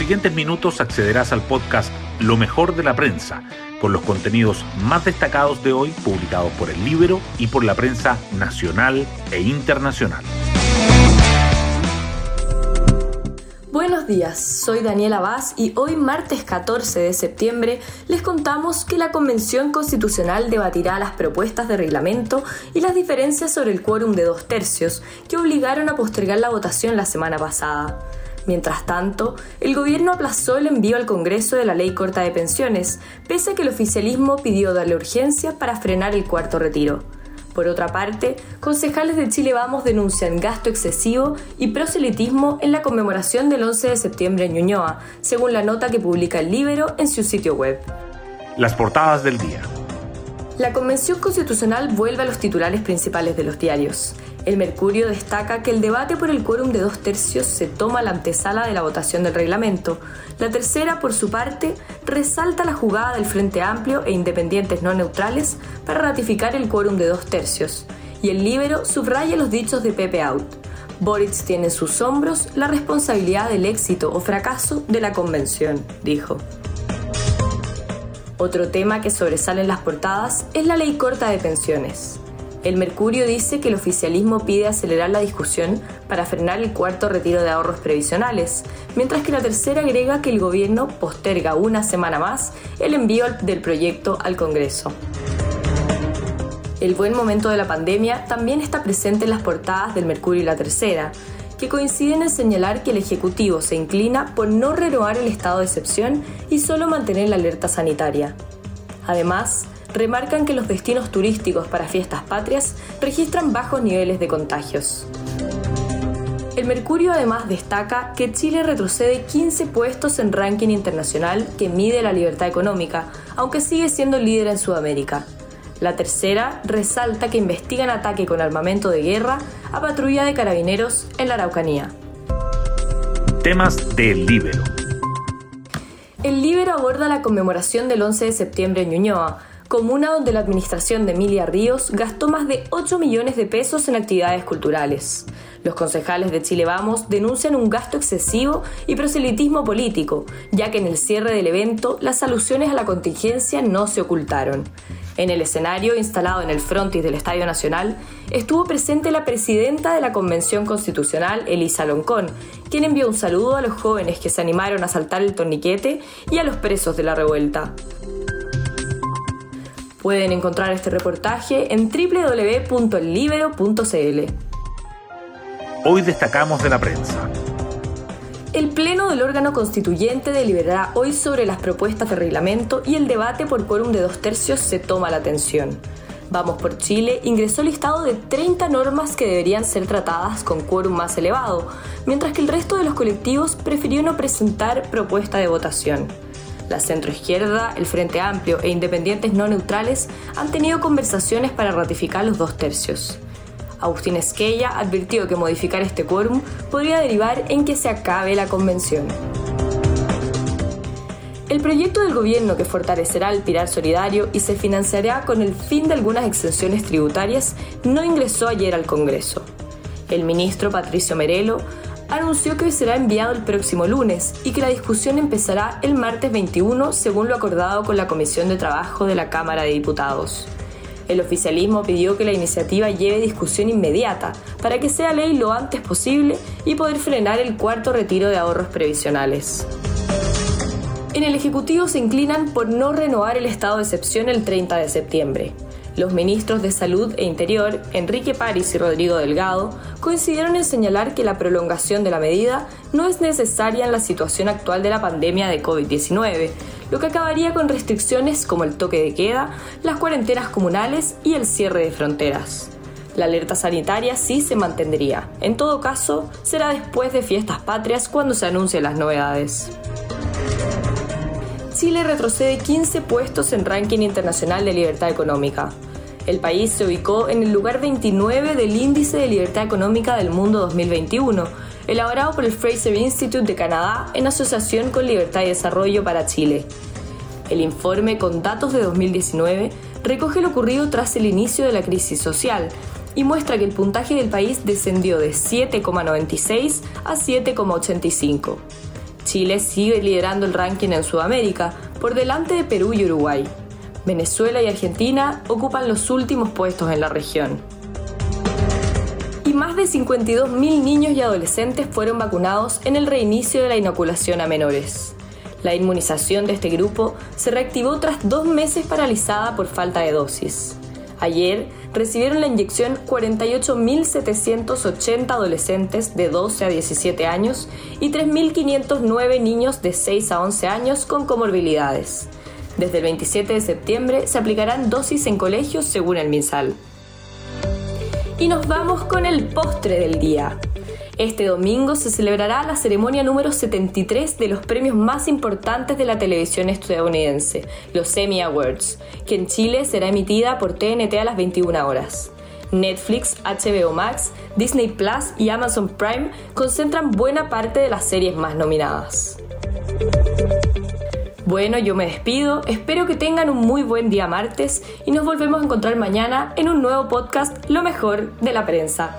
siguientes minutos accederás al podcast Lo mejor de la prensa, con los contenidos más destacados de hoy publicados por el libro y por la prensa nacional e internacional. Buenos días, soy Daniela Vaz y hoy martes 14 de septiembre les contamos que la Convención Constitucional debatirá las propuestas de reglamento y las diferencias sobre el quórum de dos tercios que obligaron a postergar la votación la semana pasada. Mientras tanto, el gobierno aplazó el envío al Congreso de la ley corta de pensiones, pese a que el oficialismo pidió darle urgencia para frenar el cuarto retiro. Por otra parte, concejales de Chile Vamos denuncian gasto excesivo y proselitismo en la conmemoración del 11 de septiembre en Ñuñoa, según la nota que publica el Libero en su sitio web. Las portadas del día. La Convención Constitucional vuelve a los titulares principales de los diarios. El Mercurio destaca que el debate por el quórum de dos tercios se toma la antesala de la votación del reglamento. La tercera, por su parte, resalta la jugada del Frente Amplio e independientes no neutrales para ratificar el quórum de dos tercios. Y el Libero subraya los dichos de Pepe Out. Boric tiene en sus hombros la responsabilidad del éxito o fracaso de la convención, dijo. Otro tema que sobresale en las portadas es la ley corta de pensiones. El Mercurio dice que el oficialismo pide acelerar la discusión para frenar el cuarto retiro de ahorros previsionales, mientras que la tercera agrega que el gobierno posterga una semana más el envío del proyecto al Congreso. El buen momento de la pandemia también está presente en las portadas del Mercurio y la Tercera, que coinciden en señalar que el Ejecutivo se inclina por no renovar el estado de excepción y solo mantener la alerta sanitaria. Además, remarcan que los destinos turísticos para fiestas patrias registran bajos niveles de contagios. El Mercurio además destaca que Chile retrocede 15 puestos en ranking internacional que mide la libertad económica, aunque sigue siendo líder en Sudamérica. La tercera resalta que investigan ataque con armamento de guerra a patrulla de carabineros en la Araucanía. Temas del Libero. El Libero aborda la conmemoración del 11 de septiembre en Ñuñoa, comuna donde la administración de Emilia Ríos gastó más de 8 millones de pesos en actividades culturales. Los concejales de Chile Vamos denuncian un gasto excesivo y proselitismo político, ya que en el cierre del evento las alusiones a la contingencia no se ocultaron. En el escenario instalado en el frontis del Estadio Nacional estuvo presente la presidenta de la Convención Constitucional, Elisa Loncón, quien envió un saludo a los jóvenes que se animaron a saltar el torniquete y a los presos de la revuelta. Pueden encontrar este reportaje en www.ellibero.cl. Hoy destacamos de la prensa. El Pleno del órgano constituyente deliberará hoy sobre las propuestas de reglamento y el debate por quórum de dos tercios se toma la atención. Vamos por Chile ingresó listado de 30 normas que deberían ser tratadas con quórum más elevado, mientras que el resto de los colectivos prefirió no presentar propuesta de votación. La centroizquierda, el Frente Amplio e independientes no neutrales han tenido conversaciones para ratificar los dos tercios. Agustín Esquella advirtió que modificar este quórum podría derivar en que se acabe la convención. El proyecto del gobierno que fortalecerá el pilar solidario y se financiará con el fin de algunas exenciones tributarias no ingresó ayer al Congreso. El ministro Patricio Merelo anunció que será enviado el próximo lunes y que la discusión empezará el martes 21 según lo acordado con la Comisión de Trabajo de la Cámara de Diputados. El oficialismo pidió que la iniciativa lleve discusión inmediata para que sea ley lo antes posible y poder frenar el cuarto retiro de ahorros previsionales. En el Ejecutivo se inclinan por no renovar el estado de excepción el 30 de septiembre. Los ministros de Salud e Interior, Enrique París y Rodrigo Delgado, coincidieron en señalar que la prolongación de la medida no es necesaria en la situación actual de la pandemia de COVID-19, lo que acabaría con restricciones como el toque de queda, las cuarentenas comunales y el cierre de fronteras. La alerta sanitaria sí se mantendría. En todo caso, será después de fiestas patrias cuando se anuncien las novedades. Chile retrocede 15 puestos en ranking internacional de libertad económica. El país se ubicó en el lugar 29 del Índice de Libertad Económica del Mundo 2021, elaborado por el Fraser Institute de Canadá en asociación con Libertad y Desarrollo para Chile. El informe con datos de 2019 recoge lo ocurrido tras el inicio de la crisis social y muestra que el puntaje del país descendió de 7,96 a 7,85. Chile sigue liderando el ranking en Sudamérica, por delante de Perú y Uruguay. Venezuela y Argentina ocupan los últimos puestos en la región. Y más de 52.000 niños y adolescentes fueron vacunados en el reinicio de la inoculación a menores. La inmunización de este grupo se reactivó tras dos meses paralizada por falta de dosis. Ayer recibieron la inyección 48.780 adolescentes de 12 a 17 años y 3.509 niños de 6 a 11 años con comorbilidades. Desde el 27 de septiembre se aplicarán dosis en colegios según el MinSal. Y nos vamos con el postre del día. Este domingo se celebrará la ceremonia número 73 de los premios más importantes de la televisión estadounidense, los Emmy Awards, que en Chile será emitida por TNT a las 21 horas. Netflix, HBO Max, Disney Plus y Amazon Prime concentran buena parte de las series más nominadas. Bueno, yo me despido, espero que tengan un muy buen día martes y nos volvemos a encontrar mañana en un nuevo podcast Lo mejor de la prensa.